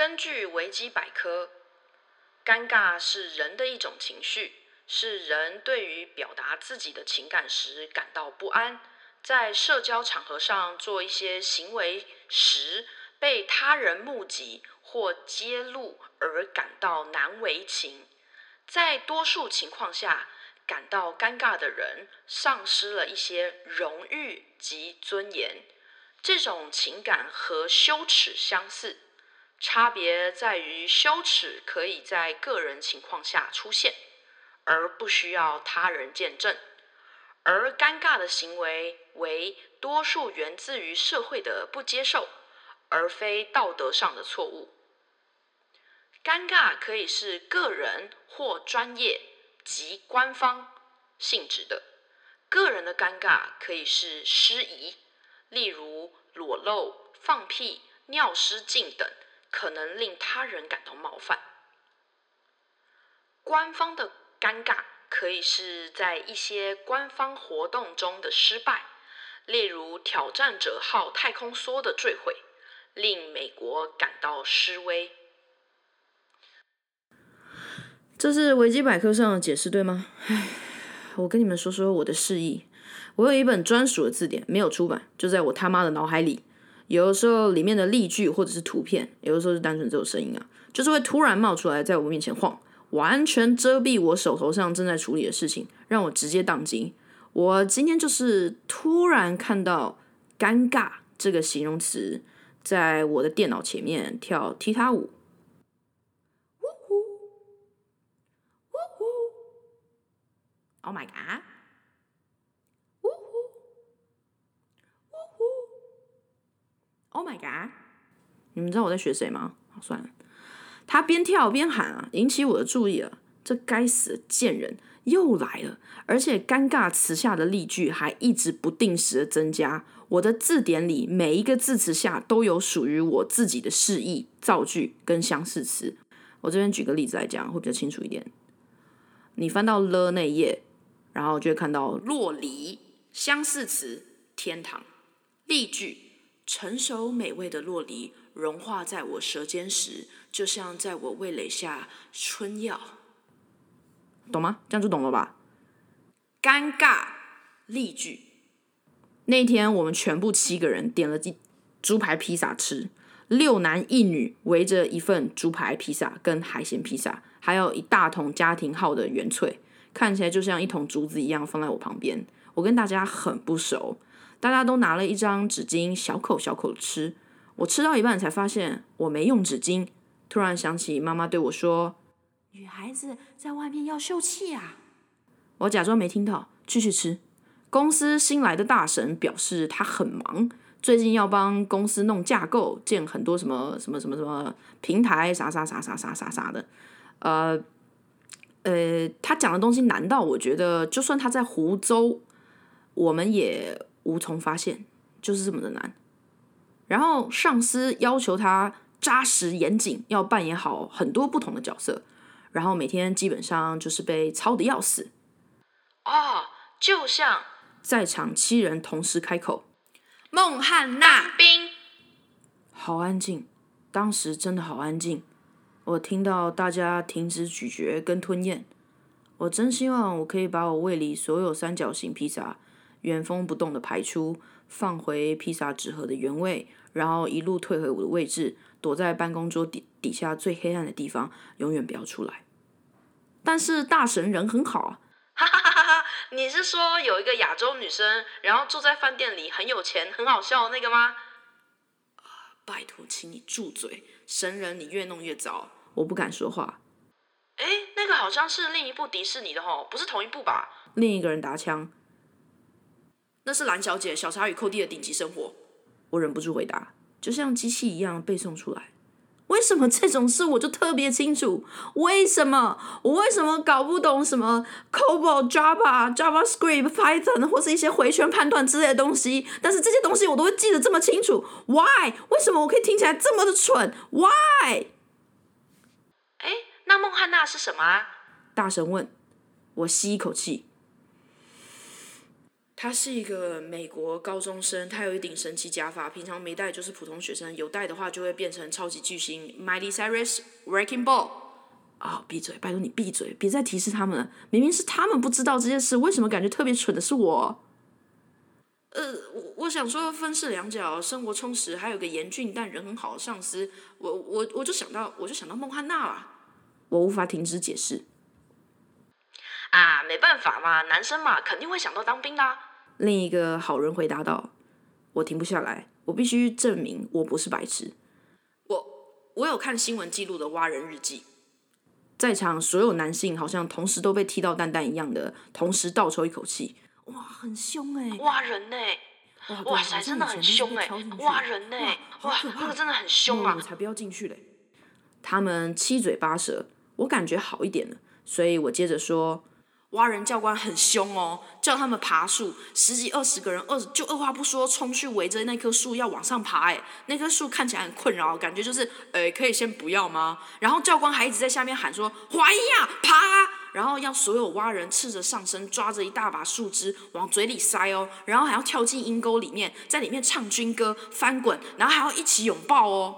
根据维基百科，尴尬是人的一种情绪，是人对于表达自己的情感时感到不安，在社交场合上做一些行为时被他人目击或揭露而感到难为情。在多数情况下，感到尴尬的人丧失了一些荣誉及尊严。这种情感和羞耻相似，差别在于羞耻可以在个人情况下出现，而不需要他人见证；而尴尬的行为为多数源自于社会的不接受，而非道德上的错误。尴尬可以是个人或专业及官方性质的。个人的尴尬可以是失仪，例如裸露、放屁、尿失禁等，可能令他人感到冒犯。官方的尴尬可以是在一些官方活动中的失败，例如挑战者号太空梭的坠毁，令美国感到失威。这是维基百科上的解释，对吗？唉，我跟你们说说我的示意。我有一本专属的字典，没有出版，就在我他妈的脑海里。有的时候里面的例句或者是图片，有的时候是单纯只有声音啊，就是会突然冒出来，在我面前晃，完全遮蔽我手头上正在处理的事情，让我直接宕机。我今天就是突然看到“尴尬”这个形容词，在我的电脑前面跳踢踏舞。Oh my god！呜呼，呜呼！Oh my god！你知道我在学谁吗？算了。他边跳边喊啊，引起我的注意了。这该死的贱人又来了，而且尴尬词下的例句还一直不定时的增加。我的字典里每一个字词下都有属于我自己的释义、造句跟相似词。我这边举个例子来讲，会比较清楚一点。你翻到了那一页。然后就会看到洛梨相似词天堂例句成熟美味的洛梨融化在我舌尖时，就像在我味蕾下春药，懂吗？这样就懂了吧？尴尬例句那天我们全部七个人点了一猪排披萨吃，六男一女围着一份猪排披萨跟海鲜披萨，还有一大桶家庭号的原萃。看起来就像一桶竹子一样放在我旁边，我跟大家很不熟，大家都拿了一张纸巾，小口小口吃。我吃到一半才发现我没用纸巾，突然想起妈妈对我说：“女孩子在外面要秀气啊。”我假装没听到，继续吃。公司新来的大神表示他很忙，最近要帮公司弄架构，建很多什么什么什么什么平台，啥啥啥啥啥啥啥的，呃。呃，他讲的东西难道我觉得，就算他在湖州，我们也无从发现，就是这么的难。然后上司要求他扎实严谨，要扮演好很多不同的角色，然后每天基本上就是被操的要死。哦，就像在场七人同时开口，孟汉娜冰，好安静，当时真的好安静。我听到大家停止咀嚼跟吞咽，我真希望我可以把我胃里所有三角形披萨原封不动的排出，放回披萨纸盒的原位，然后一路退回我的位置，躲在办公桌底底下最黑暗的地方，永远不要出来。但是大神人很好啊，哈哈哈哈！你是说有一个亚洲女生，然后住在饭店里，很有钱，很好笑那个吗？拜托，请你住嘴！神人，你越弄越糟，我不敢说话。哎，那个好像是另一部迪士尼的吼，不是同一部吧？另一个人打枪，那是蓝小姐、小茶与寇弟的顶级生活。我忍不住回答，就像机器一样背诵出来。为什么这种事我就特别清楚？为什么我为什么搞不懂什么 COBOL、Java、JavaScript、Python 或是一些回旋判断之类的东西？但是这些东西我都会记得这么清楚？Why？为什么我可以听起来这么的蠢？Why？哎，那孟汉娜是什么啊？大神问。我吸一口气。他是一个美国高中生，他有一顶神奇假发，平常没戴就是普通学生，有戴的话就会变成超级巨星 Miley Cyrus Wrecking Ball。啊、闭嘴！拜托你闭嘴，别再提示他们了。明明是他们不知道这件事，为什么感觉特别蠢的是我？呃，我我想说分饰两角，生活充实，还有个严峻但人很好的上司，我我我就想到，我就想到孟汉娜了。我无法停止解释。啊，没办法嘛，男生嘛，肯定会想到当兵的啊。另一个好人回答道：“我停不下来，我必须证明我不是白痴。我我有看新闻记录的挖人日记，在场所有男性好像同时都被踢到蛋蛋一样的，同时倒抽一口气，哇，很凶哎、挖人呢、哇哇塞，真的很凶哎、挖人呢、哇，那个真的很凶啊。我！才不要进去嘞！他们七嘴八舌，我感觉好一点了，所以我接着说，挖人教官很凶哦，叫他们爬树，十几二十个人，二就二话不说冲去围着那棵树要往上爬，哎，那棵树看起来很困扰，感觉就是，呃，可以先不要吗？然后教官还一直在下面喊说，怀疑呀，爬！然后要所有蛙人赤着上身，抓着一大把树枝往嘴里塞哦，然后还要跳进阴沟里面，在里面唱军歌、翻滚，然后还要一起拥抱哦。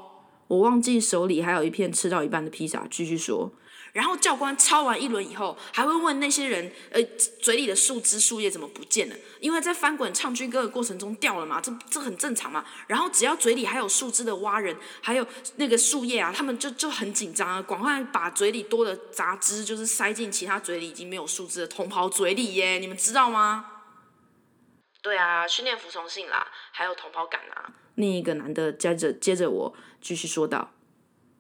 我忘记手里还有一片吃到一半的披萨，继续说。然后教官抄完一轮以后，还会问那些人，呃，嘴里的树枝、树叶怎么不见了？因为在翻滚唱军歌的过程中掉了嘛，这这很正常嘛。然后只要嘴里还有树枝的蛙人，还有那个树叶啊，他们就就很紧张啊，赶快把嘴里多的杂枝就是塞进其他嘴里已经没有树枝的同袍嘴里耶，你们知道吗？对啊，训练服从性啦，还有同袍感啊。另一个男的接着接着我继续说道：“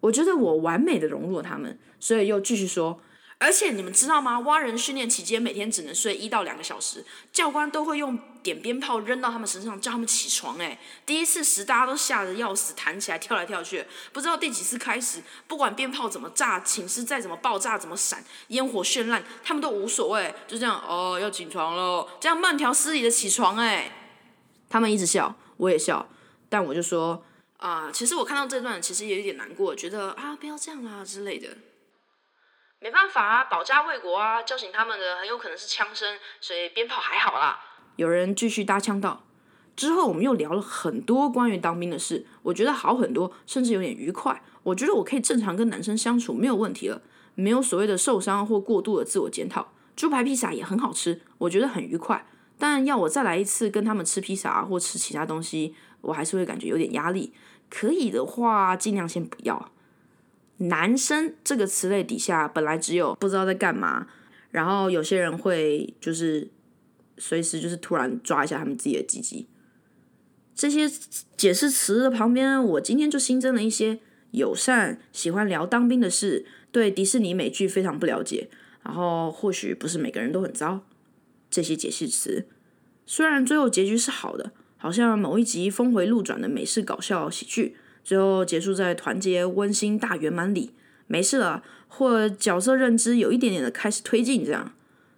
我觉得我完美的融入了他们，所以又继续说。而且你们知道吗？蛙人训练期间每天只能睡一到两个小时，教官都会用点鞭炮扔到他们身上，叫他们起床。哎，第一次时大家都吓得要死，弹起来跳来跳去。不知道第几次开始，不管鞭炮怎么炸，寝室再怎么爆炸、怎么闪，烟火绚烂，他们都无所谓，就这样哦，要起床喽，这样慢条斯理的起床。哎，他们一直笑，我也笑。但我就说啊、其实我看到这段，其实也有点难过，觉得啊，不要这样啦之类的。没办法啊，保家卫国啊，叫醒他们的很有可能是枪声，所以鞭炮还好啦。有人继续搭腔道。之后我们又聊了很多关于当兵的事，我觉得好很多，甚至有点愉快。我觉得我可以正常跟男生相处，没有问题了，没有所谓的受伤或过度的自我检讨。猪排披萨也很好吃，我觉得很愉快。但要我再来一次跟他们吃披萨或吃其他东西，我还是会感觉有点压力。可以的话，尽量先不要。男生这个词类底下本来只有不知道在干嘛，然后有些人会就是随时就是突然抓一下他们自己的鸡鸡。这些解释词的旁边，我今天就新增了一些友善、喜欢聊当兵的事，对迪士尼美剧非常不了解，然后或许不是每个人都很糟。这些解释词虽然最后结局是好的，好像某一集峰回路转的美式搞笑喜剧，最后结束在团结、温馨、大圆满里，没事了，或角色认知有一点点的开始推进这样。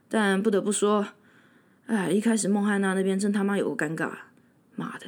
但不得不说，哎，一开始孟汉娜那边真他妈有个尴尬，妈的！